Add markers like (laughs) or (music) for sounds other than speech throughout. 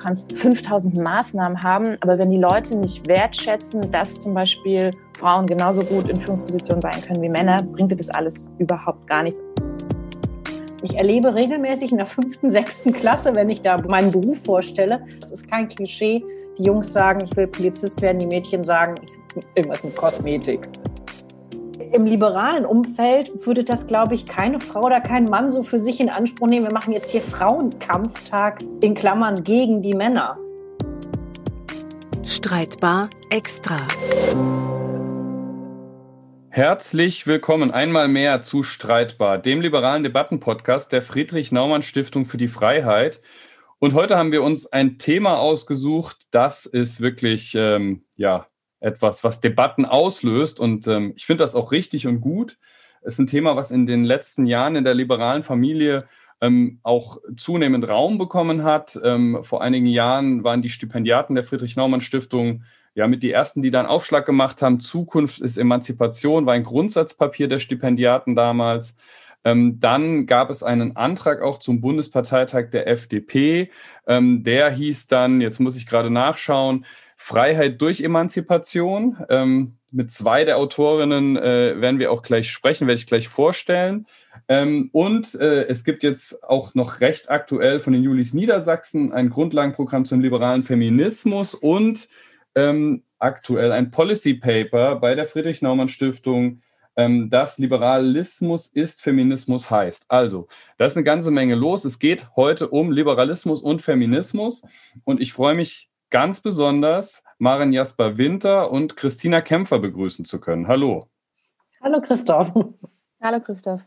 kannst 5000 Maßnahmen haben, aber wenn die Leute nicht wertschätzen, dass zum Beispiel Frauen genauso gut in Führungspositionen sein können wie Männer, bringt dir das alles überhaupt gar nichts. Ich erlebe regelmäßig in der fünften, sechsten Klasse, wenn ich da meinen Beruf vorstelle, das ist kein Klischee, die Jungs sagen, ich will Polizist werden, die Mädchen sagen, irgendwas mit Kosmetik. Im liberalen Umfeld würde das, glaube ich, keine Frau oder kein Mann so für sich in Anspruch nehmen. Wir machen jetzt hier Frauenkampftag in Klammern gegen die Männer. Streitbar extra. Herzlich willkommen einmal mehr zu Streitbar, dem liberalen Debattenpodcast der Friedrich Naumann Stiftung für die Freiheit. Und heute haben wir uns ein Thema ausgesucht, das ist wirklich ähm, ja etwas, was Debatten auslöst. Und ähm, ich finde das auch richtig und gut. Es ist ein Thema, was in den letzten Jahren in der liberalen Familie ähm, auch zunehmend Raum bekommen hat. Ähm, vor einigen Jahren waren die Stipendiaten der Friedrich-Naumann-Stiftung ja mit die ersten, die dann Aufschlag gemacht haben. Zukunft ist Emanzipation, war ein Grundsatzpapier der Stipendiaten damals. Ähm, dann gab es einen Antrag auch zum Bundesparteitag der FDP. Ähm, der hieß dann, jetzt muss ich gerade nachschauen, Freiheit durch Emanzipation. Ähm, mit zwei der Autorinnen äh, werden wir auch gleich sprechen, werde ich gleich vorstellen. Ähm, und äh, es gibt jetzt auch noch recht aktuell von den Julis Niedersachsen ein Grundlagenprogramm zum liberalen Feminismus und ähm, aktuell ein Policy Paper bei der Friedrich Naumann Stiftung, ähm, das Liberalismus ist Feminismus heißt. Also, da ist eine ganze Menge los. Es geht heute um Liberalismus und Feminismus und ich freue mich ganz besonders, Maren Jasper Winter und Christina Kämpfer begrüßen zu können. Hallo. Hallo Christoph. Hallo Christoph.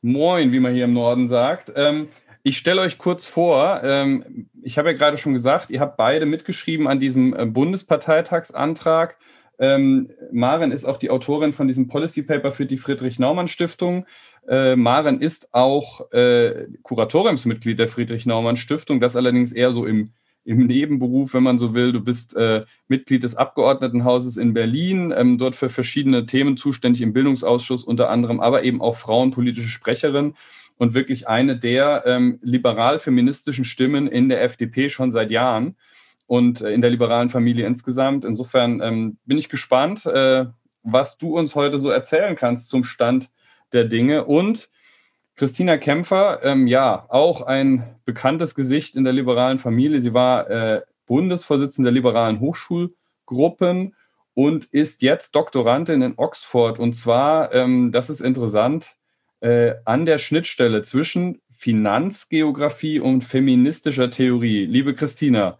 Moin, wie man hier im Norden sagt. Ähm, ich stelle euch kurz vor, ähm, ich habe ja gerade schon gesagt, ihr habt beide mitgeschrieben an diesem äh, Bundesparteitagsantrag. Ähm, Maren ist auch die Autorin von diesem Policy Paper für die Friedrich-Naumann-Stiftung. Äh, Maren ist auch äh, Kuratoriumsmitglied der Friedrich-Naumann-Stiftung, das allerdings eher so im im Nebenberuf, wenn man so will. Du bist äh, Mitglied des Abgeordnetenhauses in Berlin, ähm, dort für verschiedene Themen zuständig im Bildungsausschuss unter anderem, aber eben auch frauenpolitische Sprecherin und wirklich eine der ähm, liberal-feministischen Stimmen in der FDP schon seit Jahren und äh, in der liberalen Familie insgesamt. Insofern ähm, bin ich gespannt, äh, was du uns heute so erzählen kannst zum Stand der Dinge und Christina Kämpfer, ähm, ja, auch ein bekanntes Gesicht in der liberalen Familie. Sie war äh, Bundesvorsitzende der liberalen Hochschulgruppen und ist jetzt Doktorandin in Oxford. Und zwar, ähm, das ist interessant, äh, an der Schnittstelle zwischen Finanzgeografie und feministischer Theorie. Liebe Christina,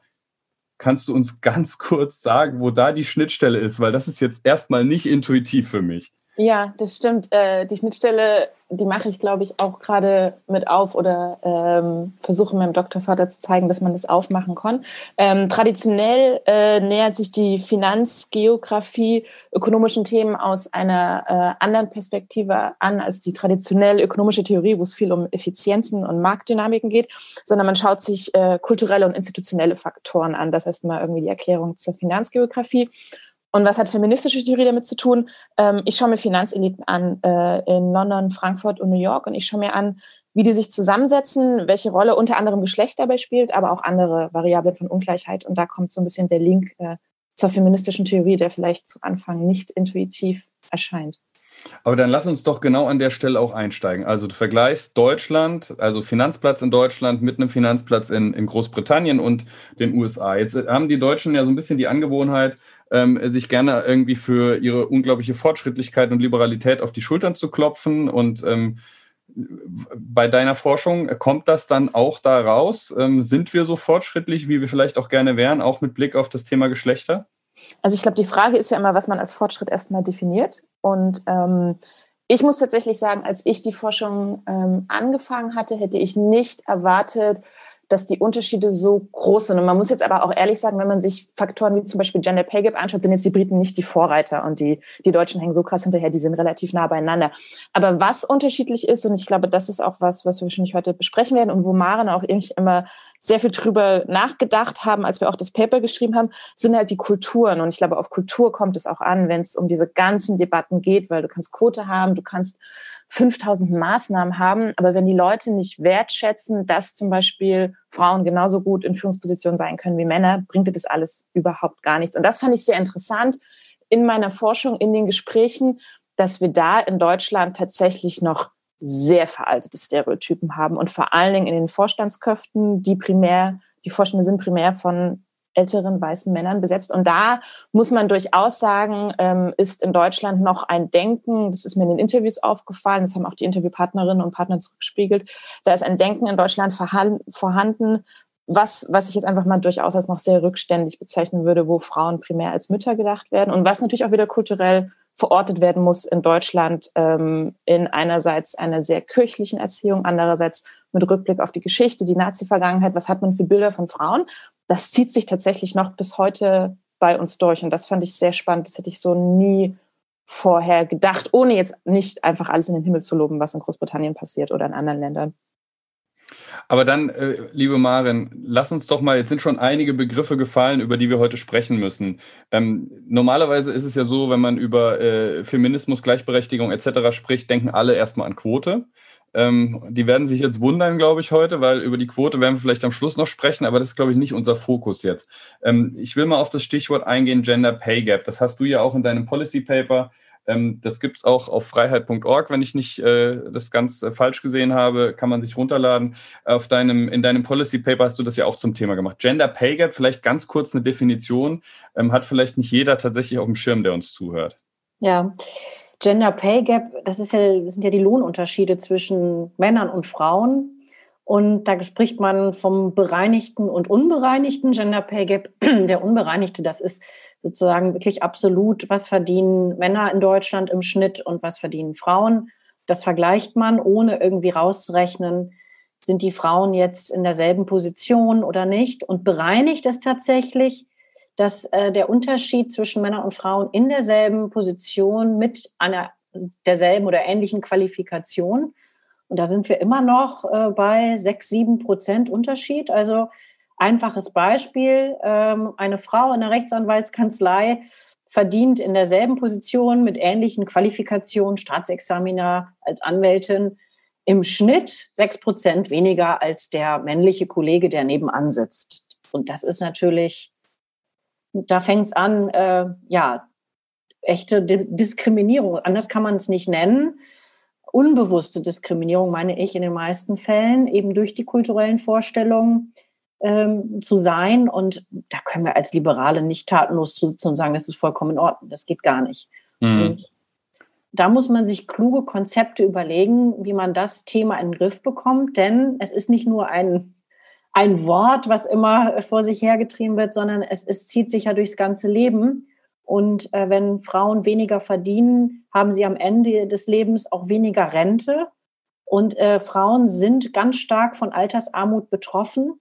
kannst du uns (laughs) ganz kurz sagen, wo da die Schnittstelle ist? Weil das ist jetzt erstmal nicht intuitiv für mich. Ja, das stimmt. Äh, die Schnittstelle, die mache ich, glaube ich, auch gerade mit auf oder ähm, versuche meinem Doktorvater zu zeigen, dass man das aufmachen kann. Ähm, traditionell äh, nähert sich die Finanzgeografie ökonomischen Themen aus einer äh, anderen Perspektive an als die traditionelle ökonomische Theorie, wo es viel um Effizienzen und Marktdynamiken geht, sondern man schaut sich äh, kulturelle und institutionelle Faktoren an. Das heißt mal irgendwie die Erklärung zur Finanzgeografie. Und was hat feministische Theorie damit zu tun? Ähm, ich schaue mir Finanzeliten an äh, in London, Frankfurt und New York und ich schaue mir an, wie die sich zusammensetzen, welche Rolle unter anderem Geschlecht dabei spielt, aber auch andere Variablen von Ungleichheit. Und da kommt so ein bisschen der Link äh, zur feministischen Theorie, der vielleicht zu Anfang nicht intuitiv erscheint. Aber dann lass uns doch genau an der Stelle auch einsteigen. Also du vergleichst Deutschland, also Finanzplatz in Deutschland mit einem Finanzplatz in, in Großbritannien und den USA. Jetzt haben die Deutschen ja so ein bisschen die Angewohnheit, ähm, sich gerne irgendwie für ihre unglaubliche Fortschrittlichkeit und Liberalität auf die Schultern zu klopfen. Und ähm, bei deiner Forschung kommt das dann auch da raus? Ähm, sind wir so fortschrittlich, wie wir vielleicht auch gerne wären, auch mit Blick auf das Thema Geschlechter? Also ich glaube, die Frage ist ja immer, was man als Fortschritt erstmal definiert. Und ähm, ich muss tatsächlich sagen, als ich die Forschung ähm, angefangen hatte, hätte ich nicht erwartet, dass die Unterschiede so groß sind. Und man muss jetzt aber auch ehrlich sagen, wenn man sich Faktoren wie zum Beispiel Gender Pay Gap anschaut, sind jetzt die Briten nicht die Vorreiter und die, die Deutschen hängen so krass hinterher, die sind relativ nah beieinander. Aber was unterschiedlich ist, und ich glaube, das ist auch was, was wir wahrscheinlich heute besprechen werden und wo Maren auch irgendwie immer sehr viel drüber nachgedacht haben, als wir auch das Paper geschrieben haben, sind halt die Kulturen. Und ich glaube, auf Kultur kommt es auch an, wenn es um diese ganzen Debatten geht, weil du kannst Quote haben, du kannst 5000 Maßnahmen haben, aber wenn die Leute nicht wertschätzen, dass zum Beispiel Frauen genauso gut in Führungspositionen sein können wie Männer, bringt das alles überhaupt gar nichts. Und das fand ich sehr interessant in meiner Forschung, in den Gesprächen, dass wir da in Deutschland tatsächlich noch sehr veraltete Stereotypen haben und vor allen Dingen in den Vorstandsköpfen, die primär, die Vorstände sind primär von älteren weißen Männern besetzt. Und da muss man durchaus sagen, ähm, ist in Deutschland noch ein Denken, das ist mir in den Interviews aufgefallen, das haben auch die Interviewpartnerinnen und Partner zurückgespiegelt, da ist ein Denken in Deutschland vorhanden, was, was ich jetzt einfach mal durchaus als noch sehr rückständig bezeichnen würde, wo Frauen primär als Mütter gedacht werden und was natürlich auch wieder kulturell verortet werden muss in Deutschland ähm, in einerseits einer sehr kirchlichen Erziehung, andererseits mit Rückblick auf die Geschichte, die Nazi-Vergangenheit, was hat man für Bilder von Frauen? Das zieht sich tatsächlich noch bis heute bei uns durch und das fand ich sehr spannend. Das hätte ich so nie vorher gedacht, ohne jetzt nicht einfach alles in den Himmel zu loben, was in Großbritannien passiert oder in anderen Ländern. Aber dann, äh, liebe Marin, lass uns doch mal, jetzt sind schon einige Begriffe gefallen, über die wir heute sprechen müssen. Ähm, normalerweise ist es ja so, wenn man über äh, Feminismus, Gleichberechtigung etc. spricht, denken alle erstmal an Quote. Ähm, die werden sich jetzt wundern, glaube ich, heute, weil über die Quote werden wir vielleicht am Schluss noch sprechen, aber das ist, glaube ich, nicht unser Fokus jetzt. Ähm, ich will mal auf das Stichwort eingehen, Gender Pay Gap. Das hast du ja auch in deinem Policy Paper ähm, das gibt es auch auf freiheit.org, wenn ich nicht äh, das ganz äh, falsch gesehen habe, kann man sich runterladen. Auf deinem, in deinem Policy Paper hast du das ja auch zum Thema gemacht. Gender Pay Gap, vielleicht ganz kurz eine Definition, ähm, hat vielleicht nicht jeder tatsächlich auf dem Schirm, der uns zuhört. Ja. Gender Pay Gap, das, ist ja, das sind ja die Lohnunterschiede zwischen Männern und Frauen. Und da spricht man vom bereinigten und unbereinigten Gender Pay Gap. (clears throat) Der unbereinigte, das ist sozusagen wirklich absolut, was verdienen Männer in Deutschland im Schnitt und was verdienen Frauen. Das vergleicht man, ohne irgendwie rauszurechnen, sind die Frauen jetzt in derselben Position oder nicht. Und bereinigt es tatsächlich, dass äh, der Unterschied zwischen Männern und Frauen in derselben Position mit einer derselben oder ähnlichen Qualifikation. Und da sind wir immer noch äh, bei sechs, sieben Prozent Unterschied. Also Einfaches Beispiel, ähm, eine Frau in der Rechtsanwaltskanzlei verdient in derselben Position mit ähnlichen Qualifikationen, Staatsexaminer als Anwältin, im Schnitt sechs Prozent weniger als der männliche Kollege, der nebenan sitzt. Und das ist natürlich, da fängt es an, äh, ja, echte Diskriminierung. Anders kann man es nicht nennen. Unbewusste Diskriminierung, meine ich, in den meisten Fällen, eben durch die kulturellen Vorstellungen ähm, zu sein. Und da können wir als Liberale nicht tatenlos zu sitzen und sagen, das ist vollkommen in Ordnung. Das geht gar nicht. Mhm. Da muss man sich kluge Konzepte überlegen, wie man das Thema in den Griff bekommt. Denn es ist nicht nur ein, ein Wort, was immer vor sich hergetrieben wird, sondern es, es zieht sich ja durchs ganze Leben. Und äh, wenn Frauen weniger verdienen, haben sie am Ende des Lebens auch weniger Rente. Und äh, Frauen sind ganz stark von Altersarmut betroffen.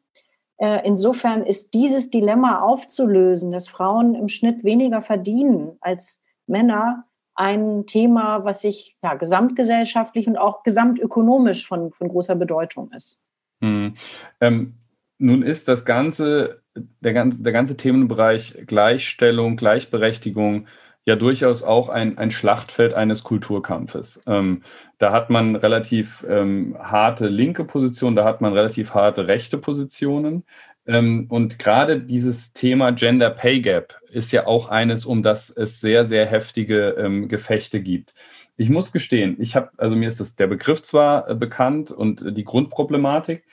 Äh, insofern ist dieses Dilemma aufzulösen, dass Frauen im Schnitt weniger verdienen als Männer, ein Thema, was sich ja, gesamtgesellschaftlich und auch gesamtökonomisch von, von großer Bedeutung ist. Hm. Ähm, nun ist das ganze, der ganze, der ganze Themenbereich Gleichstellung, Gleichberechtigung ja durchaus auch ein, ein Schlachtfeld eines Kulturkampfes. Ähm, da hat man relativ ähm, harte linke Positionen, da hat man relativ harte rechte Positionen. Ähm, und gerade dieses Thema Gender Pay Gap ist ja auch eines, um das es sehr, sehr heftige ähm, Gefechte gibt. Ich muss gestehen, ich habe, also mir ist das, der Begriff zwar äh, bekannt und die Grundproblematik,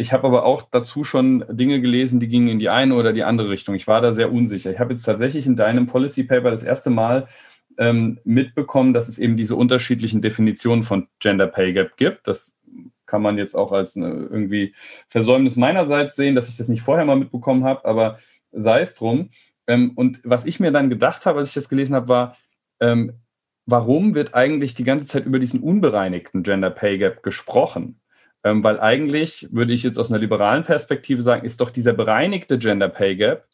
ich habe aber auch dazu schon Dinge gelesen, die gingen in die eine oder die andere Richtung. Ich war da sehr unsicher. Ich habe jetzt tatsächlich in deinem Policy Paper das erste Mal ähm, mitbekommen, dass es eben diese unterschiedlichen Definitionen von Gender Pay Gap gibt. Das kann man jetzt auch als eine, irgendwie Versäumnis meinerseits sehen, dass ich das nicht vorher mal mitbekommen habe, aber sei es drum. Ähm, und was ich mir dann gedacht habe, als ich das gelesen habe, war, ähm, warum wird eigentlich die ganze Zeit über diesen unbereinigten Gender Pay Gap gesprochen? Ähm, weil eigentlich, würde ich jetzt aus einer liberalen Perspektive sagen, ist doch dieser bereinigte Gender Pay Gap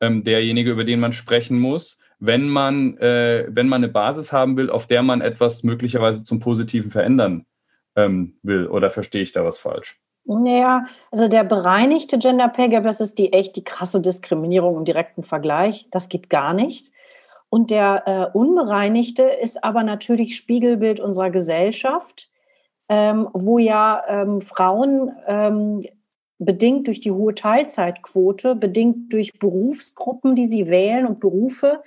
ähm, derjenige, über den man sprechen muss, wenn man, äh, wenn man eine Basis haben will, auf der man etwas möglicherweise zum Positiven verändern ähm, will. Oder verstehe ich da was falsch? Naja, also der bereinigte Gender Pay Gap, das ist die echt die krasse Diskriminierung im direkten Vergleich. Das geht gar nicht. Und der äh, Unbereinigte ist aber natürlich Spiegelbild unserer Gesellschaft, ähm, wo ja ähm, Frauen ähm, bedingt durch die hohe Teilzeitquote, bedingt durch Berufsgruppen, die sie wählen und Berufe,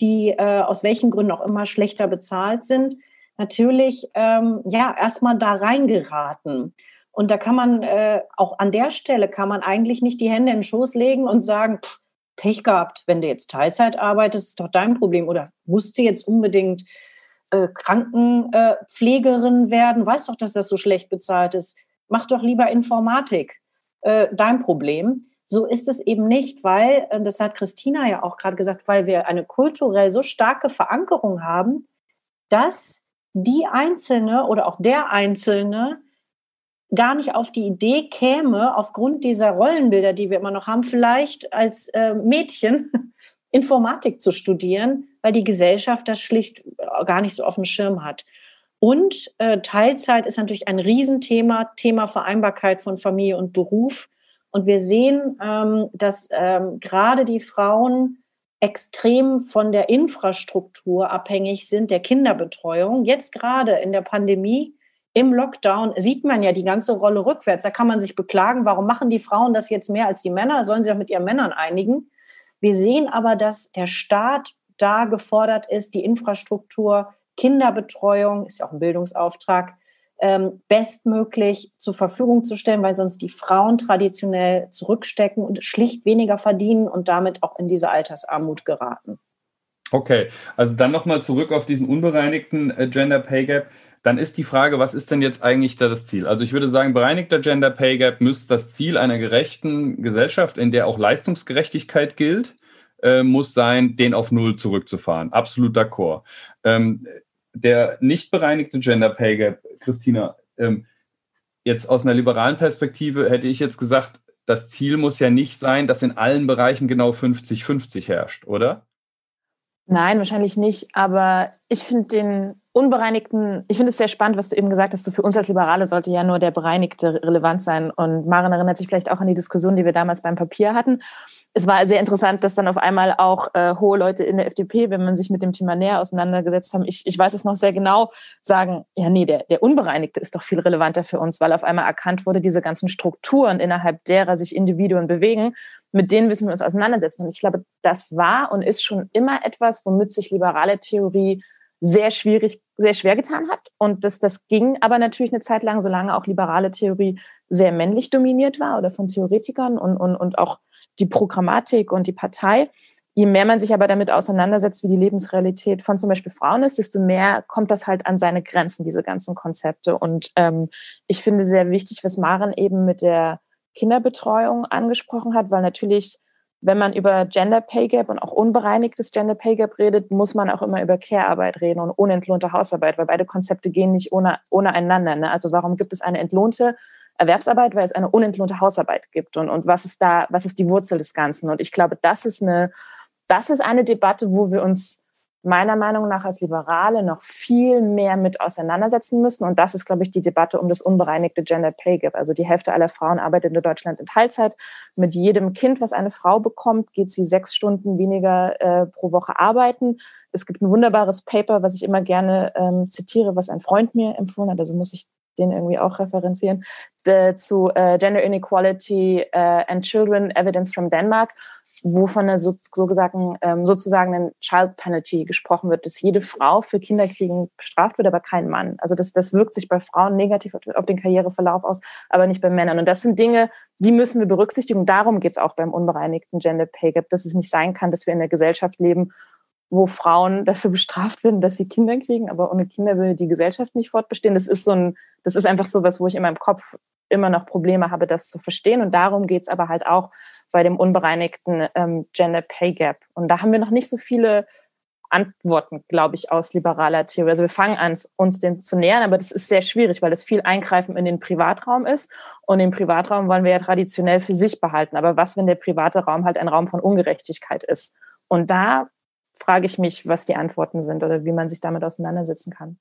die äh, aus welchen Gründen auch immer schlechter bezahlt sind, natürlich ähm, ja erstmal da reingeraten. Und da kann man äh, auch an der Stelle kann man eigentlich nicht die Hände in den Schoß legen und sagen, Pech gehabt, wenn du jetzt Teilzeit arbeitest, ist doch dein Problem. Oder musst du jetzt unbedingt äh, Krankenpflegerin werden? Weißt doch, dass das so schlecht bezahlt ist. Mach doch lieber Informatik. Äh, dein Problem. So ist es eben nicht, weil, äh, das hat Christina ja auch gerade gesagt, weil wir eine kulturell so starke Verankerung haben, dass die Einzelne oder auch der Einzelne gar nicht auf die Idee käme, aufgrund dieser Rollenbilder, die wir immer noch haben, vielleicht als äh, Mädchen (laughs) Informatik zu studieren, weil die Gesellschaft das schlicht äh, gar nicht so auf dem Schirm hat. Und äh, Teilzeit ist natürlich ein Riesenthema, Thema Vereinbarkeit von Familie und Beruf. Und wir sehen, ähm, dass ähm, gerade die Frauen extrem von der Infrastruktur abhängig sind, der Kinderbetreuung. Jetzt gerade in der Pandemie im Lockdown sieht man ja die ganze Rolle rückwärts. Da kann man sich beklagen, warum machen die Frauen das jetzt mehr als die Männer? Sollen sie doch mit ihren Männern einigen? Wir sehen aber, dass der Staat da gefordert ist, die Infrastruktur, Kinderbetreuung, ist ja auch ein Bildungsauftrag, ähm, bestmöglich zur Verfügung zu stellen, weil sonst die Frauen traditionell zurückstecken und schlicht weniger verdienen und damit auch in diese Altersarmut geraten. Okay, also dann nochmal zurück auf diesen unbereinigten äh, Gender Pay Gap dann ist die Frage, was ist denn jetzt eigentlich da das Ziel? Also ich würde sagen, bereinigter Gender Pay Gap müsste das Ziel einer gerechten Gesellschaft, in der auch Leistungsgerechtigkeit gilt, äh, muss sein, den auf Null zurückzufahren. Absolut d'accord. Ähm, der nicht bereinigte Gender Pay Gap, Christina, ähm, jetzt aus einer liberalen Perspektive hätte ich jetzt gesagt, das Ziel muss ja nicht sein, dass in allen Bereichen genau 50-50 herrscht, oder? Nein, wahrscheinlich nicht. Aber ich finde den unbereinigten, ich finde es sehr spannend, was du eben gesagt hast, so für uns als Liberale sollte ja nur der bereinigte relevant sein. Und Maren erinnert sich vielleicht auch an die Diskussion, die wir damals beim Papier hatten. Es war sehr interessant, dass dann auf einmal auch äh, hohe Leute in der FDP, wenn man sich mit dem Thema näher auseinandergesetzt haben, ich, ich weiß es noch sehr genau, sagen, ja nee, der, der Unbereinigte ist doch viel relevanter für uns, weil auf einmal erkannt wurde, diese ganzen Strukturen, innerhalb derer sich Individuen bewegen, mit denen müssen wir uns auseinandersetzen. Und ich glaube, das war und ist schon immer etwas, womit sich liberale Theorie sehr schwierig, sehr schwer getan hat. Und das, das ging aber natürlich eine Zeit lang, solange auch liberale Theorie sehr männlich dominiert war oder von Theoretikern und, und, und auch die Programmatik und die Partei. Je mehr man sich aber damit auseinandersetzt, wie die Lebensrealität von zum Beispiel Frauen ist, desto mehr kommt das halt an seine Grenzen, diese ganzen Konzepte. Und ähm, ich finde sehr wichtig, was Maren eben mit der Kinderbetreuung angesprochen hat, weil natürlich wenn man über Gender Pay Gap und auch unbereinigtes Gender Pay Gap redet, muss man auch immer über Care-Arbeit reden und unentlohnte Hausarbeit, weil beide Konzepte gehen nicht ohne, ohne einander. Ne? Also warum gibt es eine entlohnte Erwerbsarbeit, weil es eine unentlohnte Hausarbeit gibt und, und was ist da, was ist die Wurzel des Ganzen? Und ich glaube, das ist eine, das ist eine Debatte, wo wir uns meiner Meinung nach als Liberale noch viel mehr mit auseinandersetzen müssen. Und das ist, glaube ich, die Debatte um das unbereinigte Gender Pay Gap. Also die Hälfte aller Frauen arbeitet in Deutschland in Teilzeit. Mit jedem Kind, was eine Frau bekommt, geht sie sechs Stunden weniger äh, pro Woche arbeiten. Es gibt ein wunderbares Paper, was ich immer gerne ähm, zitiere, was ein Freund mir empfohlen hat. Also muss ich den irgendwie auch referenzieren, de, zu äh, Gender Inequality äh, and Children Evidence from Denmark wo von einer so, so gesagt, ähm, sozusagen einen Child Penalty gesprochen wird, dass jede Frau für Kinderkriegen bestraft wird, aber kein Mann. Also das, das wirkt sich bei Frauen negativ auf den Karriereverlauf aus, aber nicht bei Männern. Und das sind Dinge, die müssen wir berücksichtigen. Darum geht es auch beim unbereinigten Gender Pay Gap, dass es nicht sein kann, dass wir in einer Gesellschaft leben, wo Frauen dafür bestraft werden, dass sie Kinder kriegen, aber ohne Kinder will die Gesellschaft nicht fortbestehen. Das ist so ein, das ist einfach so was, wo ich in meinem Kopf immer noch Probleme habe, das zu verstehen. Und darum geht es aber halt auch bei dem unbereinigten ähm, Gender Pay Gap. Und da haben wir noch nicht so viele Antworten, glaube ich, aus liberaler Theorie. Also wir fangen an, uns dem zu nähern, aber das ist sehr schwierig, weil das viel Eingreifen in den Privatraum ist. Und den Privatraum wollen wir ja traditionell für sich behalten. Aber was, wenn der private Raum halt ein Raum von Ungerechtigkeit ist? Und da frage ich mich, was die Antworten sind oder wie man sich damit auseinandersetzen kann.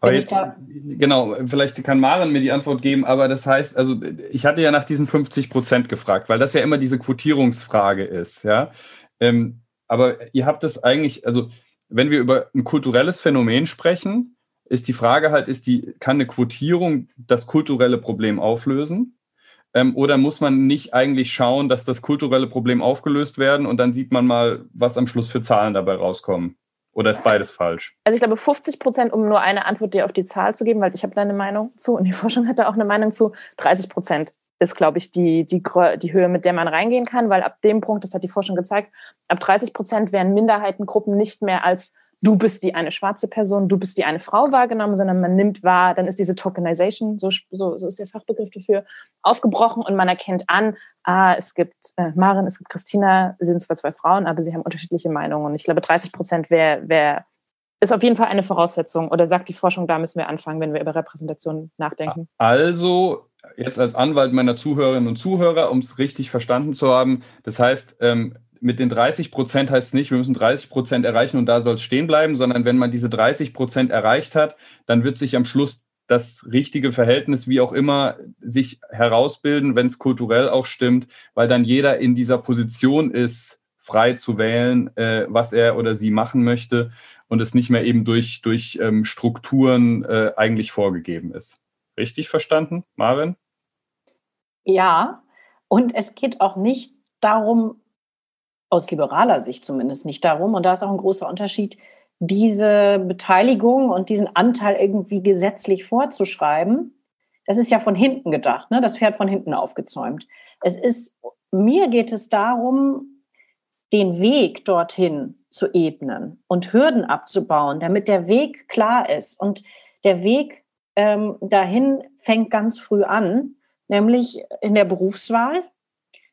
Aber jetzt, genau, vielleicht kann Maren mir die Antwort geben, aber das heißt, also ich hatte ja nach diesen 50 Prozent gefragt, weil das ja immer diese Quotierungsfrage ist, ja. Ähm, aber ihr habt es eigentlich, also wenn wir über ein kulturelles Phänomen sprechen, ist die Frage halt, ist die, kann eine Quotierung das kulturelle Problem auflösen? Ähm, oder muss man nicht eigentlich schauen, dass das kulturelle Problem aufgelöst werden und dann sieht man mal, was am Schluss für Zahlen dabei rauskommen? Oder ist beides falsch? Also ich glaube 50 Prozent, um nur eine Antwort dir auf die Zahl zu geben, weil ich habe da eine Meinung zu und die (laughs) Forschung hat da auch eine Meinung zu. 30 Prozent ist, glaube ich, die, die, die Höhe, mit der man reingehen kann, weil ab dem Punkt, das hat die Forschung gezeigt, ab 30 Prozent werden Minderheitengruppen nicht mehr als du bist die eine schwarze Person, du bist die eine Frau wahrgenommen, sondern man nimmt wahr, dann ist diese Tokenization, so, so, so ist der Fachbegriff dafür, aufgebrochen und man erkennt an, ah, es gibt äh, Maren, es gibt Christina, sie sind zwar zwei Frauen, aber sie haben unterschiedliche Meinungen. Und ich glaube, 30 Prozent wäre wär, ist auf jeden Fall eine Voraussetzung. Oder sagt die Forschung, da müssen wir anfangen, wenn wir über Repräsentation nachdenken. Also, jetzt als Anwalt meiner Zuhörerinnen und Zuhörer, um es richtig verstanden zu haben, das heißt, ähm, mit den 30 Prozent heißt es nicht, wir müssen 30 Prozent erreichen und da soll es stehen bleiben, sondern wenn man diese 30 Prozent erreicht hat, dann wird sich am Schluss das richtige Verhältnis, wie auch immer, sich herausbilden, wenn es kulturell auch stimmt, weil dann jeder in dieser Position ist, frei zu wählen, äh, was er oder sie machen möchte und es nicht mehr eben durch, durch ähm, Strukturen äh, eigentlich vorgegeben ist. Richtig verstanden, Marin? Ja, und es geht auch nicht darum, aus liberaler Sicht zumindest nicht darum. Und da ist auch ein großer Unterschied, diese Beteiligung und diesen Anteil irgendwie gesetzlich vorzuschreiben. Das ist ja von hinten gedacht, ne? das Pferd von hinten aufgezäumt. Es ist, mir geht es darum, den Weg dorthin zu ebnen und Hürden abzubauen, damit der Weg klar ist. Und der Weg ähm, dahin fängt ganz früh an, nämlich in der Berufswahl.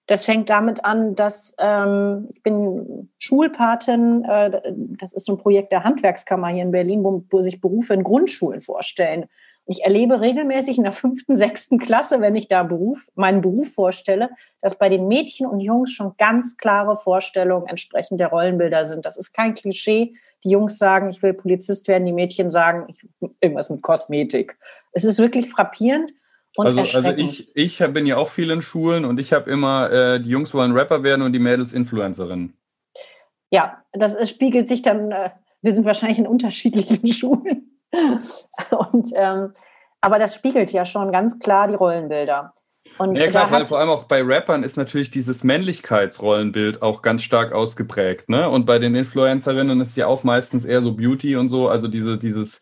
Das fängt damit an, dass ähm, ich bin Schulpatin, äh, das ist ein Projekt der Handwerkskammer hier in Berlin, wo, wo sich Berufe in Grundschulen vorstellen. Ich erlebe regelmäßig in der fünften, sechsten Klasse, wenn ich da Beruf, meinen Beruf vorstelle, dass bei den Mädchen und Jungs schon ganz klare Vorstellungen entsprechend der Rollenbilder sind. Das ist kein Klischee. Die Jungs sagen, ich will Polizist werden, die Mädchen sagen, ich, irgendwas mit Kosmetik. Es ist wirklich frappierend. Also, also ich, ich bin ja auch viel in Schulen und ich habe immer, äh, die Jungs wollen Rapper werden und die Mädels Influencerinnen. Ja, das ist, spiegelt sich dann, äh, wir sind wahrscheinlich in unterschiedlichen (laughs) Schulen. und, ähm, aber das spiegelt ja schon ganz klar die Rollenbilder. Und ja klar, weil vor allem auch bei Rappern ist natürlich dieses Männlichkeitsrollenbild auch ganz stark ausgeprägt. Ne? Und bei den Influencerinnen ist ja auch meistens eher so Beauty und so, also diese, dieses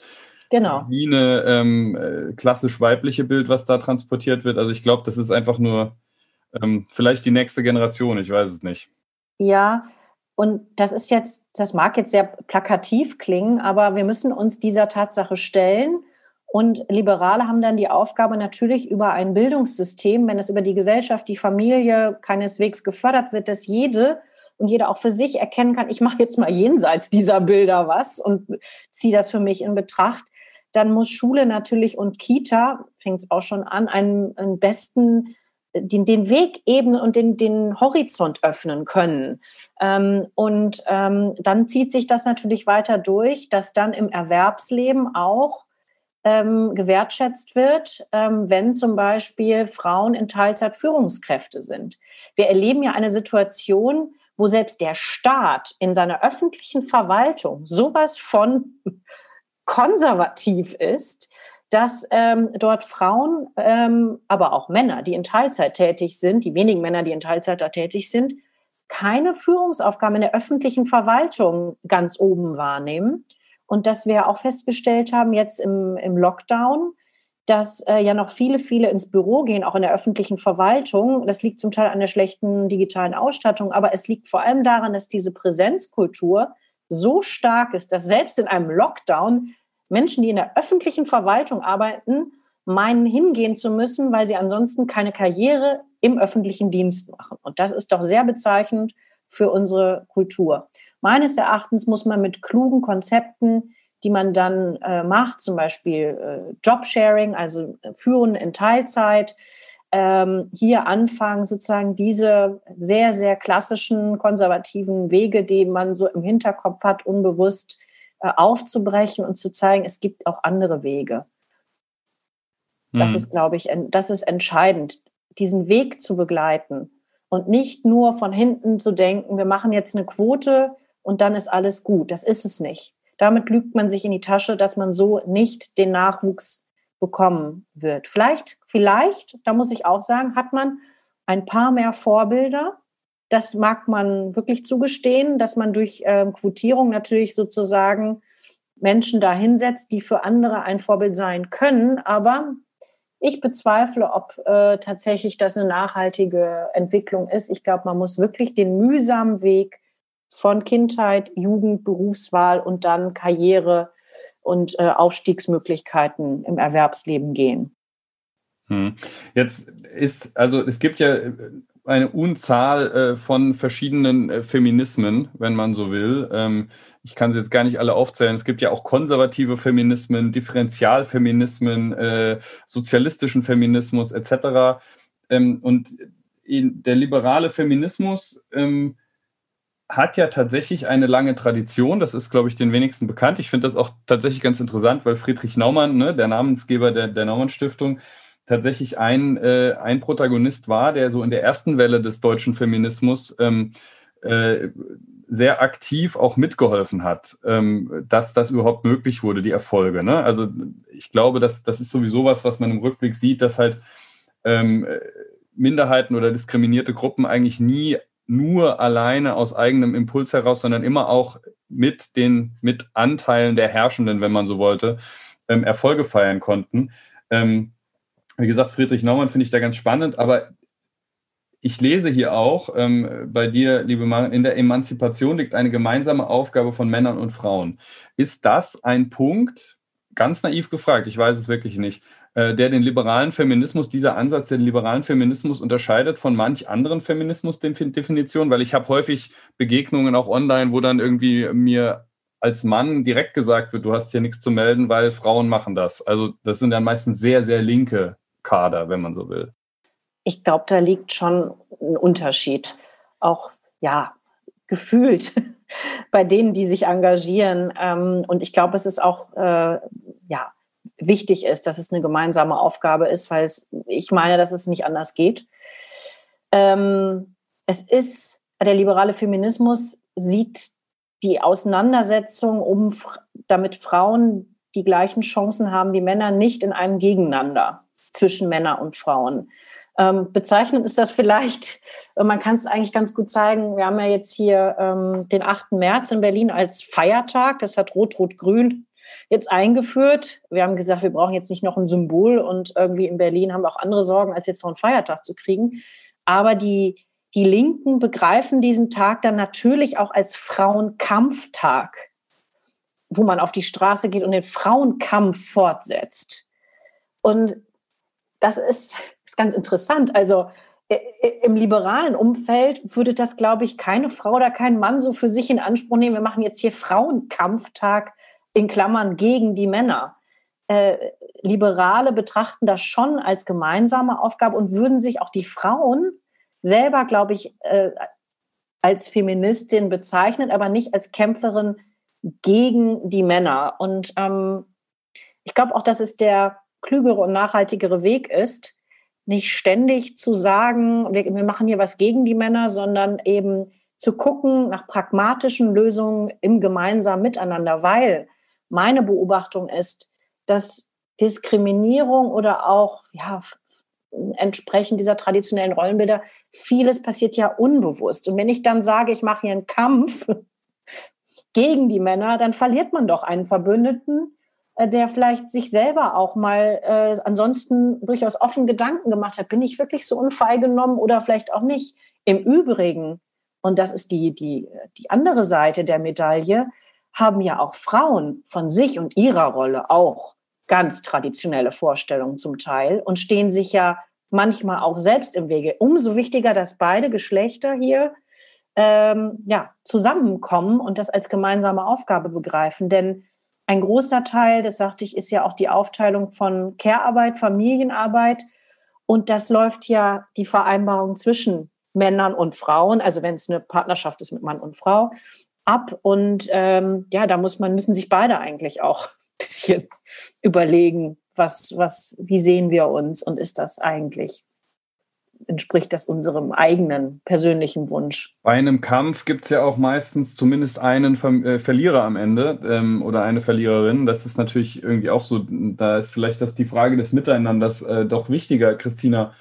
Genau. Wie eine ähm, äh, klassisch weibliche Bild, was da transportiert wird. Also ich glaube, das ist einfach nur ähm, vielleicht die nächste Generation, ich weiß es nicht. Ja, und das ist jetzt, das mag jetzt sehr plakativ klingen, aber wir müssen uns dieser Tatsache stellen. Und Liberale haben dann die Aufgabe, natürlich über ein Bildungssystem, wenn es über die Gesellschaft, die Familie keineswegs gefördert wird, dass jede und jeder auch für sich erkennen kann, ich mache jetzt mal jenseits dieser Bilder was und ziehe das für mich in Betracht, dann muss Schule natürlich und Kita, fängt es auch schon an, einen, einen besten den, den Weg ebnen und den, den Horizont öffnen können. Ähm, und ähm, dann zieht sich das natürlich weiter durch, dass dann im Erwerbsleben auch ähm, gewertschätzt wird, ähm, wenn zum Beispiel Frauen in Teilzeit Führungskräfte sind. Wir erleben ja eine Situation, wo selbst der Staat in seiner öffentlichen Verwaltung sowas von konservativ ist, dass ähm, dort Frauen, ähm, aber auch Männer, die in Teilzeit tätig sind, die wenigen Männer, die in Teilzeit da tätig sind, keine Führungsaufgaben in der öffentlichen Verwaltung ganz oben wahrnehmen. Und dass wir auch festgestellt haben, jetzt im, im Lockdown, dass äh, ja noch viele, viele ins Büro gehen, auch in der öffentlichen Verwaltung. Das liegt zum Teil an der schlechten digitalen Ausstattung, aber es liegt vor allem daran, dass diese Präsenzkultur so stark ist, dass selbst in einem Lockdown Menschen, die in der öffentlichen Verwaltung arbeiten, meinen, hingehen zu müssen, weil sie ansonsten keine Karriere im öffentlichen Dienst machen. Und das ist doch sehr bezeichnend für unsere Kultur. Meines Erachtens muss man mit klugen Konzepten, die man dann äh, macht, zum Beispiel äh, Jobsharing, also Führen in Teilzeit, ähm, hier anfangen, sozusagen diese sehr, sehr klassischen konservativen Wege, die man so im Hinterkopf hat, unbewusst äh, aufzubrechen und zu zeigen, es gibt auch andere Wege. Das mhm. ist, glaube ich, das ist entscheidend, diesen Weg zu begleiten und nicht nur von hinten zu denken, wir machen jetzt eine Quote und dann ist alles gut. Das ist es nicht. Damit lügt man sich in die Tasche, dass man so nicht den Nachwuchs bekommen wird. Vielleicht, vielleicht, da muss ich auch sagen, hat man ein paar mehr Vorbilder. Das mag man wirklich zugestehen, dass man durch äh, Quotierung natürlich sozusagen Menschen da hinsetzt, die für andere ein Vorbild sein können. Aber ich bezweifle, ob äh, tatsächlich das eine nachhaltige Entwicklung ist. Ich glaube, man muss wirklich den mühsamen Weg von Kindheit, Jugend, Berufswahl und dann Karriere und äh, Aufstiegsmöglichkeiten im Erwerbsleben gehen. Hm. Jetzt ist, also es gibt ja eine Unzahl äh, von verschiedenen äh, Feminismen, wenn man so will. Ähm, ich kann sie jetzt gar nicht alle aufzählen. Es gibt ja auch konservative Feminismen, Differentialfeminismen, äh, sozialistischen Feminismus etc. Ähm, und der liberale Feminismus ähm, hat ja tatsächlich eine lange Tradition. Das ist, glaube ich, den wenigsten bekannt. Ich finde das auch tatsächlich ganz interessant, weil Friedrich Naumann, ne, der Namensgeber der, der Naumann Stiftung, tatsächlich ein, äh, ein Protagonist war, der so in der ersten Welle des deutschen Feminismus ähm, äh, sehr aktiv auch mitgeholfen hat, ähm, dass das überhaupt möglich wurde, die Erfolge. Ne? Also ich glaube, dass, das ist sowieso was, was man im Rückblick sieht, dass halt ähm, Minderheiten oder diskriminierte Gruppen eigentlich nie nur alleine aus eigenem Impuls heraus, sondern immer auch mit den mit Anteilen der Herrschenden, wenn man so wollte, ähm, Erfolge feiern konnten. Ähm, wie gesagt, Friedrich Naumann finde ich da ganz spannend, aber ich lese hier auch ähm, bei dir, liebe Mann, in der Emanzipation liegt eine gemeinsame Aufgabe von Männern und Frauen. Ist das ein Punkt, ganz naiv gefragt, ich weiß es wirklich nicht, der den liberalen Feminismus, dieser Ansatz, den liberalen Feminismus unterscheidet von manch anderen Feminismusdefinitionen, weil ich habe häufig Begegnungen auch online, wo dann irgendwie mir als Mann direkt gesagt wird, du hast hier nichts zu melden, weil Frauen machen das. Also das sind dann meistens sehr, sehr linke Kader, wenn man so will. Ich glaube, da liegt schon ein Unterschied. Auch, ja, gefühlt (laughs) bei denen, die sich engagieren. Ähm, und ich glaube, es ist auch, äh, ja, wichtig ist, dass es eine gemeinsame Aufgabe ist, weil es, ich meine, dass es nicht anders geht. Ähm, es ist, der liberale Feminismus sieht die Auseinandersetzung, um damit Frauen die gleichen Chancen haben wie Männer, nicht in einem Gegeneinander zwischen Männern und Frauen. Ähm, bezeichnend ist das vielleicht, man kann es eigentlich ganz gut zeigen, wir haben ja jetzt hier ähm, den 8. März in Berlin als Feiertag, das hat Rot-Rot-Grün jetzt eingeführt. Wir haben gesagt, wir brauchen jetzt nicht noch ein Symbol und irgendwie in Berlin haben wir auch andere Sorgen, als jetzt noch einen Feiertag zu kriegen. Aber die, die Linken begreifen diesen Tag dann natürlich auch als Frauenkampftag, wo man auf die Straße geht und den Frauenkampf fortsetzt. Und das ist, ist ganz interessant. Also im liberalen Umfeld würde das, glaube ich, keine Frau oder kein Mann so für sich in Anspruch nehmen. Wir machen jetzt hier Frauenkampftag in Klammern gegen die Männer. Äh, Liberale betrachten das schon als gemeinsame Aufgabe und würden sich auch die Frauen selber, glaube ich, äh, als Feministin bezeichnen, aber nicht als Kämpferin gegen die Männer. Und ähm, ich glaube auch, dass es der klügere und nachhaltigere Weg ist, nicht ständig zu sagen, wir, wir machen hier was gegen die Männer, sondern eben zu gucken nach pragmatischen Lösungen im gemeinsamen Miteinander, weil meine Beobachtung ist, dass Diskriminierung oder auch ja, entsprechend dieser traditionellen Rollenbilder, vieles passiert ja unbewusst. Und wenn ich dann sage, ich mache hier einen Kampf (laughs) gegen die Männer, dann verliert man doch einen Verbündeten, äh, der vielleicht sich selber auch mal äh, ansonsten durchaus offen Gedanken gemacht hat, bin ich wirklich so unfreigenommen oder vielleicht auch nicht. Im Übrigen, und das ist die, die, die andere Seite der Medaille, haben ja auch Frauen von sich und ihrer Rolle auch ganz traditionelle Vorstellungen zum Teil und stehen sich ja manchmal auch selbst im Wege. Umso wichtiger, dass beide Geschlechter hier ähm, ja, zusammenkommen und das als gemeinsame Aufgabe begreifen. Denn ein großer Teil, das sagte ich, ist ja auch die Aufteilung von Care-Arbeit, Familienarbeit. Und das läuft ja die Vereinbarung zwischen Männern und Frauen, also wenn es eine Partnerschaft ist mit Mann und Frau, ab. Und ähm, ja, da muss man, müssen sich beide eigentlich auch ein (laughs) bisschen überlegen, was, was, wie sehen wir uns und ist das eigentlich entspricht das unserem eigenen persönlichen Wunsch. Bei einem Kampf gibt es ja auch meistens zumindest einen Ver äh, Verlierer am Ende ähm, oder eine Verliererin. Das ist natürlich irgendwie auch so, da ist vielleicht das die Frage des Miteinanders äh, doch wichtiger, Christina.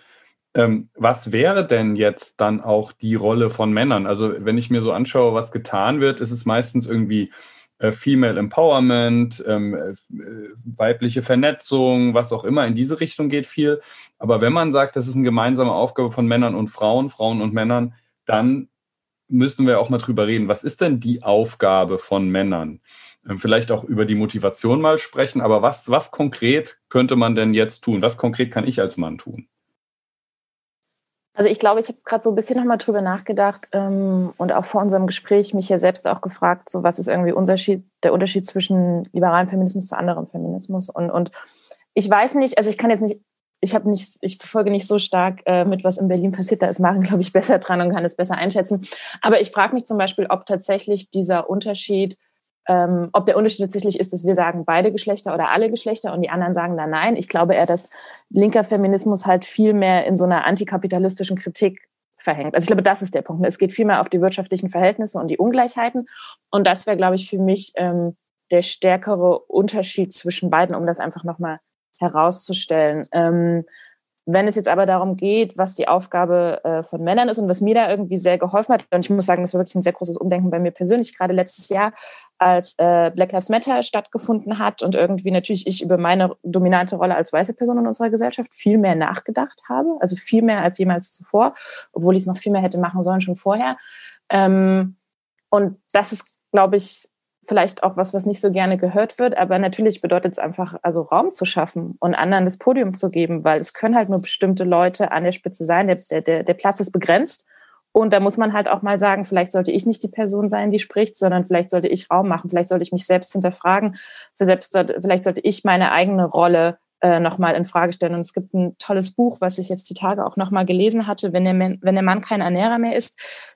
Ähm, was wäre denn jetzt dann auch die Rolle von Männern? Also wenn ich mir so anschaue, was getan wird, ist es meistens irgendwie äh, Female Empowerment, ähm, äh, weibliche Vernetzung, was auch immer in diese Richtung geht viel. Aber wenn man sagt, das ist eine gemeinsame Aufgabe von Männern und Frauen, Frauen und Männern, dann müssen wir auch mal drüber reden. Was ist denn die Aufgabe von Männern? Ähm, vielleicht auch über die Motivation mal sprechen, aber was, was konkret könnte man denn jetzt tun? Was konkret kann ich als Mann tun? Also ich glaube, ich habe gerade so ein bisschen nochmal drüber nachgedacht ähm, und auch vor unserem Gespräch mich ja selbst auch gefragt, so was ist irgendwie Unterschied, der Unterschied zwischen liberalem Feminismus zu anderem Feminismus und und ich weiß nicht, also ich kann jetzt nicht, ich habe nicht, ich verfolge nicht so stark äh, mit was in Berlin passiert, da ist Maren glaube ich besser dran und kann es besser einschätzen. Aber ich frage mich zum Beispiel, ob tatsächlich dieser Unterschied ähm, ob der Unterschied tatsächlich ist, dass wir sagen beide Geschlechter oder alle Geschlechter und die anderen sagen dann nein. Ich glaube eher, dass linker Feminismus halt viel mehr in so einer antikapitalistischen Kritik verhängt. Also ich glaube, das ist der Punkt. Es geht viel mehr auf die wirtschaftlichen Verhältnisse und die Ungleichheiten. Und das wäre, glaube ich, für mich ähm, der stärkere Unterschied zwischen beiden, um das einfach nochmal herauszustellen. Ähm, wenn es jetzt aber darum geht, was die Aufgabe äh, von Männern ist und was mir da irgendwie sehr geholfen hat, und ich muss sagen, das war wirklich ein sehr großes Umdenken bei mir persönlich, gerade letztes Jahr, als äh, Black Lives Matter stattgefunden hat und irgendwie natürlich ich über meine dominante Rolle als weiße Person in unserer Gesellschaft viel mehr nachgedacht habe, also viel mehr als jemals zuvor, obwohl ich es noch viel mehr hätte machen sollen schon vorher. Ähm, und das ist, glaube ich, vielleicht auch was, was nicht so gerne gehört wird, aber natürlich bedeutet es einfach, also Raum zu schaffen und anderen das Podium zu geben, weil es können halt nur bestimmte Leute an der Spitze sein. Der, der, der Platz ist begrenzt. Und da muss man halt auch mal sagen, vielleicht sollte ich nicht die Person sein, die spricht, sondern vielleicht sollte ich Raum machen, vielleicht sollte ich mich selbst hinterfragen, selbst, vielleicht sollte ich meine eigene Rolle äh, nochmal in Frage stellen. Und es gibt ein tolles Buch, was ich jetzt die Tage auch nochmal gelesen hatte, wenn der, wenn der Mann kein Ernährer mehr ist.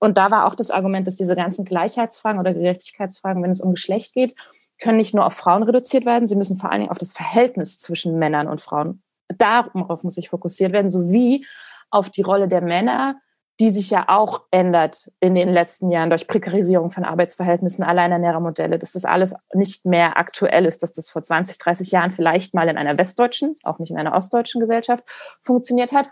Und da war auch das Argument, dass diese ganzen Gleichheitsfragen oder Gerechtigkeitsfragen, wenn es um Geschlecht geht, können nicht nur auf Frauen reduziert werden, sie müssen vor allen Dingen auf das Verhältnis zwischen Männern und Frauen. Darauf muss sich fokussiert werden, sowie auf die Rolle der Männer, die sich ja auch ändert in den letzten Jahren durch Prekarisierung von Arbeitsverhältnissen, alleinernährer Modelle, dass das alles nicht mehr aktuell ist, dass das vor 20, 30 Jahren vielleicht mal in einer westdeutschen, auch nicht in einer ostdeutschen Gesellschaft funktioniert hat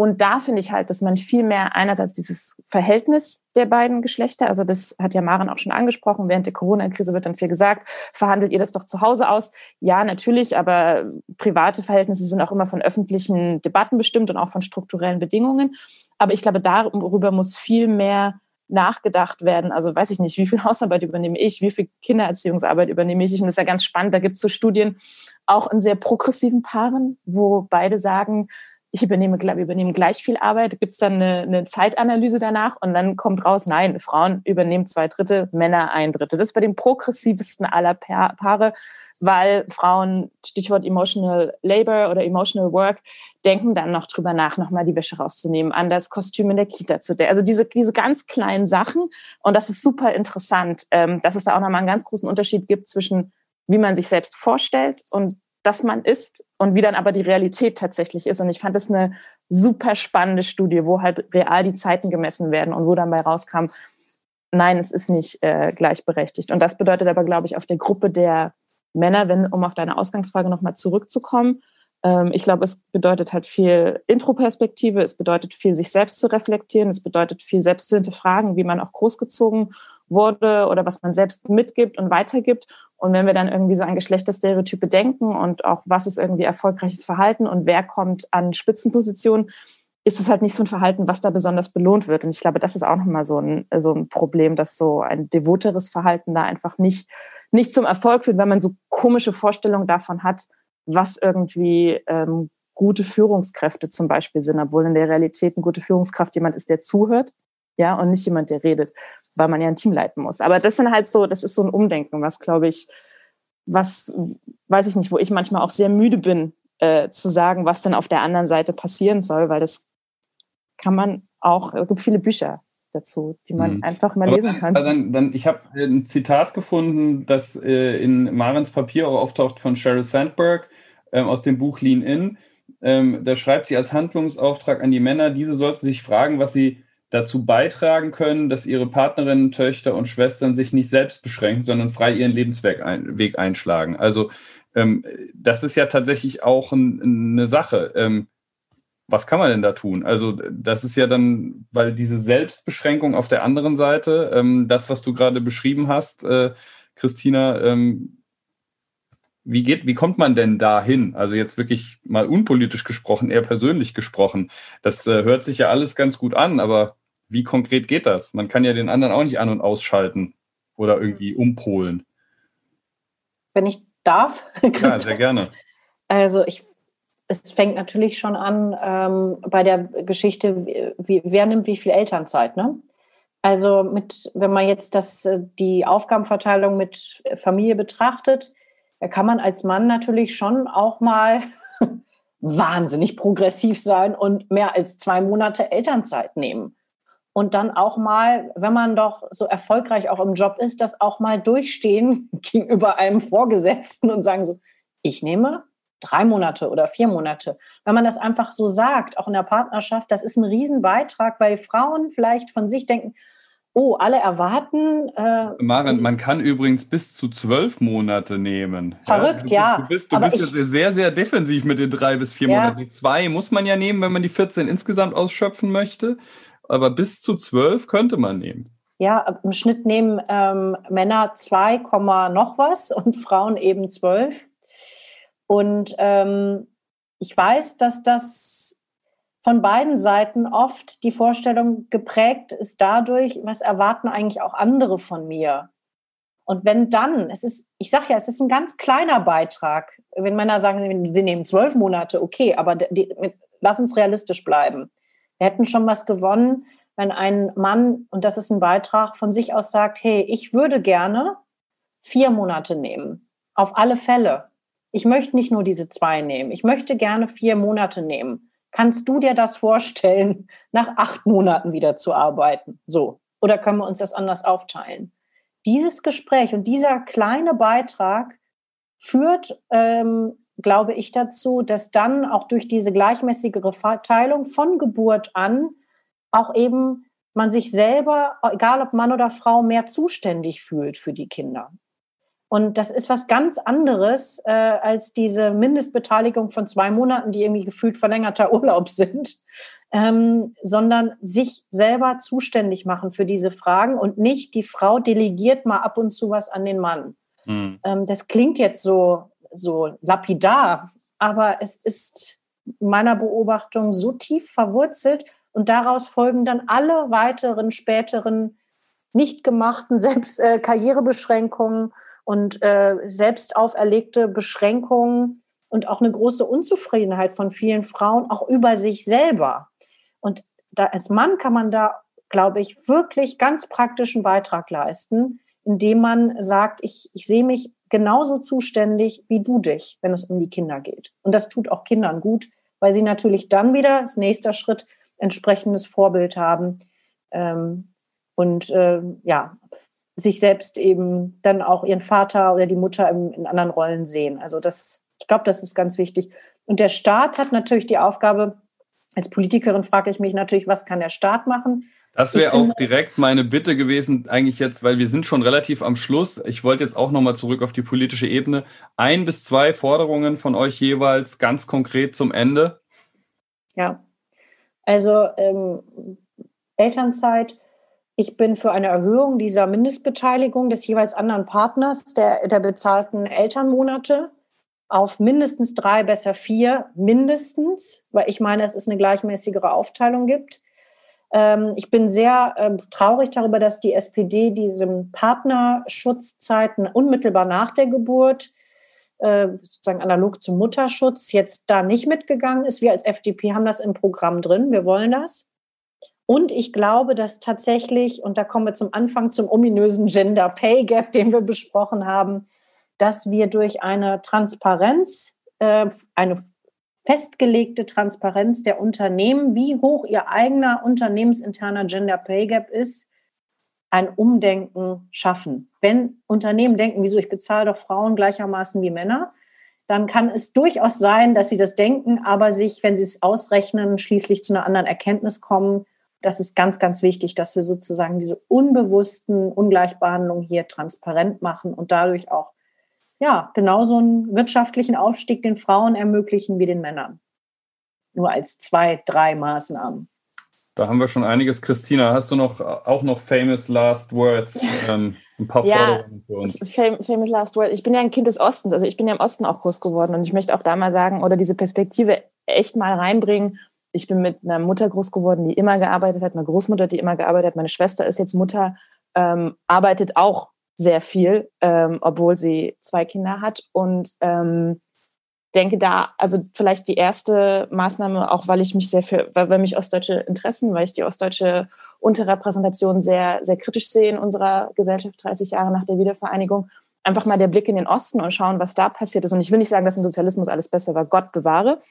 und da finde ich halt, dass man viel mehr einerseits dieses Verhältnis der beiden Geschlechter, also das hat ja Maren auch schon angesprochen, während der Corona-Krise wird dann viel gesagt, verhandelt ihr das doch zu Hause aus? Ja, natürlich, aber private Verhältnisse sind auch immer von öffentlichen Debatten bestimmt und auch von strukturellen Bedingungen. Aber ich glaube, darüber muss viel mehr nachgedacht werden. Also weiß ich nicht, wie viel Hausarbeit übernehme ich, wie viel Kindererziehungsarbeit übernehme ich. Und das ist ja ganz spannend. Da gibt es so Studien, auch in sehr progressiven Paaren, wo beide sagen, ich übernehme, glaube übernehmen gleich viel Arbeit, gibt es dann eine, eine, Zeitanalyse danach und dann kommt raus, nein, Frauen übernehmen zwei Drittel, Männer ein Drittel. Das ist bei den progressivsten aller pa Paare, weil Frauen, Stichwort Emotional Labor oder Emotional Work, denken dann noch drüber nach, nochmal die Wäsche rauszunehmen, an das Kostüm in der Kita zu der. Also diese, diese ganz kleinen Sachen. Und das ist super interessant, ähm, dass es da auch nochmal einen ganz großen Unterschied gibt zwischen, wie man sich selbst vorstellt und dass man ist und wie dann aber die Realität tatsächlich ist. Und ich fand das eine super spannende Studie, wo halt real die Zeiten gemessen werden und wo dann bei rauskam, nein, es ist nicht äh, gleichberechtigt. Und das bedeutet aber, glaube ich, auf der Gruppe der Männer, wenn, um auf deine Ausgangsfrage nochmal zurückzukommen, ähm, ich glaube, es bedeutet halt viel Introperspektive, es bedeutet viel, sich selbst zu reflektieren, es bedeutet viel selbst zu hinterfragen, wie man auch großgezogen wurde oder was man selbst mitgibt und weitergibt. Und wenn wir dann irgendwie so an Geschlechterstereotype denken und auch was ist irgendwie erfolgreiches Verhalten und wer kommt an Spitzenpositionen, ist es halt nicht so ein Verhalten, was da besonders belohnt wird. Und ich glaube, das ist auch nochmal so ein, so ein Problem, dass so ein devoteres Verhalten da einfach nicht, nicht zum Erfolg führt, weil man so komische Vorstellungen davon hat, was irgendwie ähm, gute Führungskräfte zum Beispiel sind, obwohl in der Realität eine gute Führungskraft jemand ist, der zuhört, ja, und nicht jemand, der redet, weil man ja ein Team leiten muss. Aber das sind halt so, das ist so ein Umdenken, was glaube ich, was weiß ich nicht, wo ich manchmal auch sehr müde bin, äh, zu sagen, was denn auf der anderen Seite passieren soll, weil das kann man auch, es gibt viele Bücher dazu, die man mhm. einfach mal lesen kann. Dann, dann, ich habe ein Zitat gefunden, das äh, in Marens Papier auch auftaucht von Sheryl Sandberg äh, aus dem Buch Lean In. ähm, da schreibt sie als Handlungsauftrag an die Männer, diese sollten sich fragen, was sie dazu beitragen können, dass ihre Partnerinnen, Töchter und Schwestern sich nicht selbst beschränken, sondern frei ihren Lebensweg ein, Weg einschlagen. Also ähm, das ist ja tatsächlich auch ein, eine Sache. Ähm, was kann man denn da tun? Also das ist ja dann, weil diese Selbstbeschränkung auf der anderen Seite, ähm, das, was du gerade beschrieben hast, äh, Christina, ähm, wie geht, wie kommt man denn dahin? Also jetzt wirklich mal unpolitisch gesprochen, eher persönlich gesprochen. Das äh, hört sich ja alles ganz gut an, aber wie konkret geht das? Man kann ja den anderen auch nicht an- und ausschalten oder irgendwie umpolen. Wenn ich darf, (laughs) Ja, sehr gerne. Also ich es fängt natürlich schon an ähm, bei der Geschichte, wie, wer nimmt wie viel Elternzeit, ne? Also mit, wenn man jetzt das, äh, die Aufgabenverteilung mit Familie betrachtet, da kann man als Mann natürlich schon auch mal (laughs) wahnsinnig progressiv sein und mehr als zwei Monate Elternzeit nehmen. Und dann auch mal, wenn man doch so erfolgreich auch im Job ist, das auch mal durchstehen (laughs) gegenüber einem Vorgesetzten und sagen so, ich nehme drei Monate oder vier Monate. Wenn man das einfach so sagt, auch in der Partnerschaft, das ist ein Riesenbeitrag, weil Frauen vielleicht von sich denken, oh, alle erwarten. Äh, Maren, man kann übrigens bis zu zwölf Monate nehmen. Verrückt, ja. Du, du bist, du bist ich, jetzt sehr, sehr defensiv mit den drei bis vier ja. Monaten. Die zwei muss man ja nehmen, wenn man die 14 insgesamt ausschöpfen möchte. Aber bis zu zwölf könnte man nehmen. Ja, im Schnitt nehmen ähm, Männer 2, noch was und Frauen eben zwölf. Und ähm, ich weiß, dass das von beiden Seiten oft die Vorstellung geprägt ist dadurch, was erwarten eigentlich auch andere von mir. Und wenn dann, es ist, ich sage ja, es ist ein ganz kleiner Beitrag, wenn Männer sagen, sie nehmen zwölf Monate, okay, aber die, lass uns realistisch bleiben. Wir hätten schon was gewonnen, wenn ein Mann, und das ist ein Beitrag, von sich aus sagt, hey, ich würde gerne vier Monate nehmen. Auf alle Fälle ich möchte nicht nur diese zwei nehmen, ich möchte gerne vier Monate nehmen. Kannst du dir das vorstellen, (laughs) nach acht Monaten wieder zu arbeiten? So. Oder können wir uns das anders aufteilen? Dieses Gespräch und dieser kleine Beitrag führt, ähm, glaube ich, dazu, dass dann auch durch diese gleichmäßigere Verteilung von Geburt an auch eben man sich selber, egal ob Mann oder Frau, mehr zuständig fühlt für die Kinder. Und das ist was ganz anderes äh, als diese Mindestbeteiligung von zwei Monaten, die irgendwie gefühlt verlängerter (laughs) Urlaub sind, ähm, sondern sich selber zuständig machen für diese Fragen und nicht die Frau delegiert mal ab und zu was an den Mann. Mhm. Ähm, das klingt jetzt so, so lapidar, aber es ist meiner Beobachtung so tief verwurzelt und daraus folgen dann alle weiteren späteren nicht gemachten (laughs) Selbst äh, Karrierebeschränkungen und äh, selbst auferlegte Beschränkungen und auch eine große Unzufriedenheit von vielen Frauen, auch über sich selber. Und da, als Mann kann man da, glaube ich, wirklich ganz praktischen Beitrag leisten, indem man sagt, ich, ich sehe mich genauso zuständig wie du dich, wenn es um die Kinder geht. Und das tut auch Kindern gut, weil sie natürlich dann wieder als nächster Schritt entsprechendes Vorbild haben. Ähm, und äh, ja, sich selbst eben dann auch ihren Vater oder die Mutter in, in anderen Rollen sehen. Also das, ich glaube, das ist ganz wichtig. Und der Staat hat natürlich die Aufgabe, als Politikerin frage ich mich natürlich, was kann der Staat machen? Das wäre auch direkt meine Bitte gewesen, eigentlich jetzt, weil wir sind schon relativ am Schluss. Ich wollte jetzt auch nochmal zurück auf die politische Ebene. Ein bis zwei Forderungen von euch jeweils ganz konkret zum Ende. Ja, also ähm, Elternzeit ich bin für eine Erhöhung dieser Mindestbeteiligung des jeweils anderen Partners der, der bezahlten Elternmonate auf mindestens drei, besser vier, mindestens, weil ich meine, es ist eine gleichmäßigere Aufteilung gibt. Ähm, ich bin sehr ähm, traurig darüber, dass die SPD diesen Partnerschutzzeiten unmittelbar nach der Geburt, äh, sozusagen analog zum Mutterschutz, jetzt da nicht mitgegangen ist. Wir als FDP haben das im Programm drin. Wir wollen das. Und ich glaube, dass tatsächlich, und da kommen wir zum Anfang zum ominösen Gender Pay Gap, den wir besprochen haben, dass wir durch eine Transparenz, äh, eine festgelegte Transparenz der Unternehmen, wie hoch ihr eigener unternehmensinterner Gender Pay Gap ist, ein Umdenken schaffen. Wenn Unternehmen denken, wieso ich bezahle doch Frauen gleichermaßen wie Männer, dann kann es durchaus sein, dass sie das denken, aber sich, wenn sie es ausrechnen, schließlich zu einer anderen Erkenntnis kommen. Das ist ganz, ganz wichtig, dass wir sozusagen diese unbewussten Ungleichbehandlungen hier transparent machen und dadurch auch ja, genauso einen wirtschaftlichen Aufstieg den Frauen ermöglichen wie den Männern. Nur als zwei, drei Maßnahmen. Da haben wir schon einiges. Christina, hast du noch auch noch famous last words? Ähm, ein paar (laughs) ja, Forderungen für uns. Famous last words. Ich bin ja ein Kind des Ostens, also ich bin ja im Osten auch groß geworden und ich möchte auch da mal sagen oder diese Perspektive echt mal reinbringen. Ich bin mit einer Mutter groß geworden, die immer gearbeitet hat, einer Großmutter, die immer gearbeitet hat. Meine Schwester ist jetzt Mutter, ähm, arbeitet auch sehr viel, ähm, obwohl sie zwei Kinder hat. Und ähm, denke da, also vielleicht die erste Maßnahme, auch weil ich mich sehr für, weil, weil mich ostdeutsche Interessen, weil ich die ostdeutsche Unterrepräsentation sehr, sehr kritisch sehe in unserer Gesellschaft 30 Jahre nach der Wiedervereinigung, einfach mal der Blick in den Osten und schauen, was da passiert ist. Und ich will nicht sagen, dass im Sozialismus alles besser war, Gott bewahre,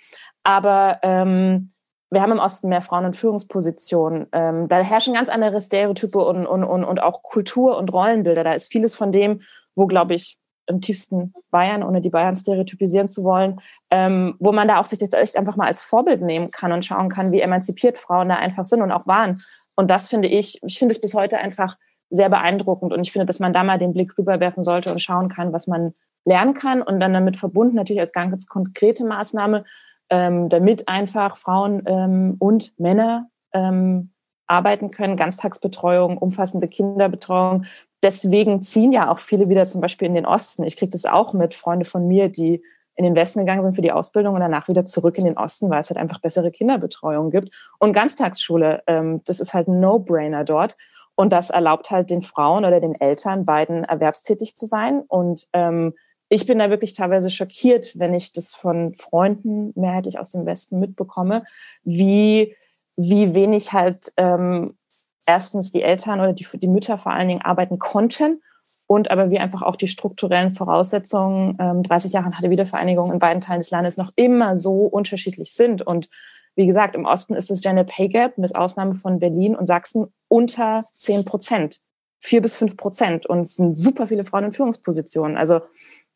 aber ähm, wir haben im Osten mehr Frauen in Führungspositionen. Ähm, da herrschen ganz andere Stereotype und, und, und, und auch Kultur und Rollenbilder. Da ist vieles von dem, wo, glaube ich, im tiefsten Bayern, ohne die Bayern stereotypisieren zu wollen, ähm, wo man da auch sich das echt einfach mal als Vorbild nehmen kann und schauen kann, wie emanzipiert Frauen da einfach sind und auch waren. Und das finde ich, ich finde es bis heute einfach sehr beeindruckend und ich finde, dass man da mal den Blick rüberwerfen sollte und schauen kann, was man lernen kann und dann damit verbunden natürlich als ganz konkrete Maßnahme ähm, damit einfach Frauen ähm, und Männer ähm, arbeiten können, Ganztagsbetreuung, umfassende Kinderbetreuung. Deswegen ziehen ja auch viele wieder zum Beispiel in den Osten. Ich kriege das auch mit Freunde von mir, die in den Westen gegangen sind für die Ausbildung und danach wieder zurück in den Osten, weil es halt einfach bessere Kinderbetreuung gibt. Und Ganztagsschule, ähm, das ist halt ein No-Brainer dort. Und das erlaubt halt den Frauen oder den Eltern, beiden erwerbstätig zu sein. Und ähm, ich bin da wirklich teilweise schockiert, wenn ich das von Freunden mehrheitlich aus dem Westen mitbekomme, wie, wie wenig halt ähm, erstens die Eltern oder die, die Mütter vor allen Dingen arbeiten konnten und aber wie einfach auch die strukturellen Voraussetzungen ähm, 30 Jahre nach der Wiedervereinigung in beiden Teilen des Landes noch immer so unterschiedlich sind. Und wie gesagt, im Osten ist das Gender Pay Gap mit Ausnahme von Berlin und Sachsen unter 10 Prozent, vier bis fünf Prozent. Und es sind super viele Frauen in Führungspositionen. Also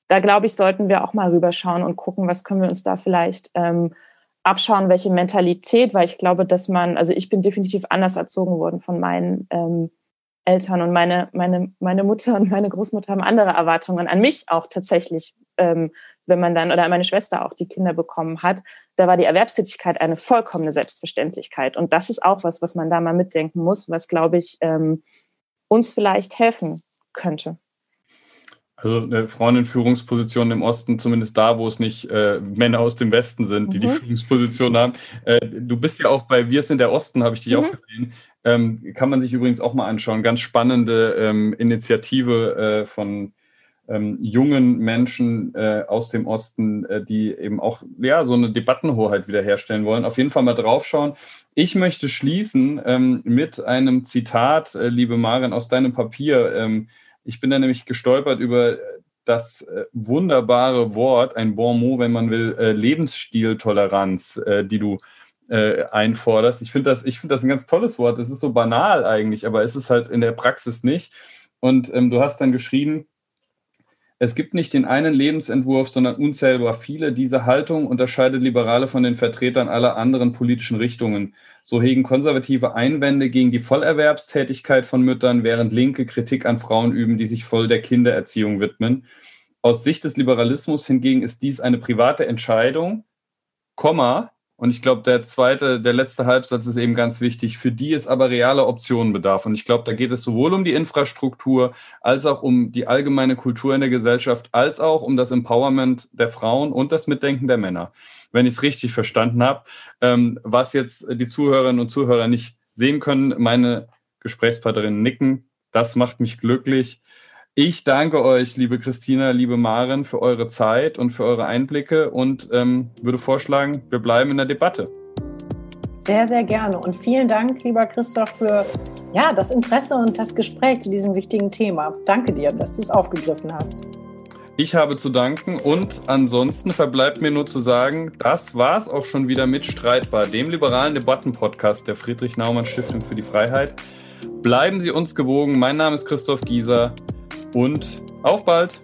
da glaube ich, sollten wir auch mal rüberschauen und gucken, was können wir uns da vielleicht ähm, abschauen, welche Mentalität, weil ich glaube, dass man, also ich bin definitiv anders erzogen worden von meinen ähm, Eltern und meine, meine, meine Mutter und meine Großmutter haben andere Erwartungen an mich auch tatsächlich, ähm, wenn man dann, oder meine Schwester auch die Kinder bekommen hat, da war die Erwerbstätigkeit eine vollkommene Selbstverständlichkeit. Und das ist auch was, was man da mal mitdenken muss, was, glaube ich, ähm, uns vielleicht helfen könnte. Also eine Frauen in Führungspositionen im Osten, zumindest da, wo es nicht äh, Männer aus dem Westen sind, die mhm. die Führungsposition haben. Äh, du bist ja auch bei Wir sind der Osten, habe ich dich mhm. auch gesehen. Ähm, kann man sich übrigens auch mal anschauen. Ganz spannende ähm, Initiative äh, von ähm, jungen Menschen äh, aus dem Osten, äh, die eben auch ja so eine Debattenhoheit wiederherstellen wollen. Auf jeden Fall mal draufschauen. Ich möchte schließen ähm, mit einem Zitat, äh, liebe Maren, aus deinem Papier. Ich bin da nämlich gestolpert über das äh, wunderbare Wort, ein Bon mot, wenn man will, äh, Lebensstiltoleranz, äh, die du äh, einforderst. Ich finde das, find das ein ganz tolles Wort. Es ist so banal eigentlich, aber es ist halt in der Praxis nicht. Und ähm, du hast dann geschrieben, es gibt nicht den einen Lebensentwurf, sondern unzählbar viele. Diese Haltung unterscheidet Liberale von den Vertretern aller anderen politischen Richtungen. So hegen konservative Einwände gegen die Vollerwerbstätigkeit von Müttern, während Linke Kritik an Frauen üben, die sich voll der Kindererziehung widmen. Aus Sicht des Liberalismus hingegen ist dies eine private Entscheidung, Komma, und ich glaube, der zweite, der letzte Halbsatz ist eben ganz wichtig, für die es aber reale Optionen bedarf. Und ich glaube, da geht es sowohl um die Infrastruktur als auch um die allgemeine Kultur in der Gesellschaft, als auch um das Empowerment der Frauen und das Mitdenken der Männer. Wenn ich es richtig verstanden habe, ähm, was jetzt die Zuhörerinnen und Zuhörer nicht sehen können, meine Gesprächspartnerinnen nicken. Das macht mich glücklich. Ich danke euch, liebe Christina, liebe Maren, für eure Zeit und für eure Einblicke und ähm, würde vorschlagen, wir bleiben in der Debatte. Sehr, sehr gerne. Und vielen Dank, lieber Christoph, für ja, das Interesse und das Gespräch zu diesem wichtigen Thema. Danke dir, dass du es aufgegriffen hast. Ich habe zu danken und ansonsten verbleibt mir nur zu sagen, das war es auch schon wieder mit Streitbar, dem liberalen Debattenpodcast der Friedrich Naumann Stiftung für die Freiheit. Bleiben Sie uns gewogen. Mein Name ist Christoph Gieser und auf bald!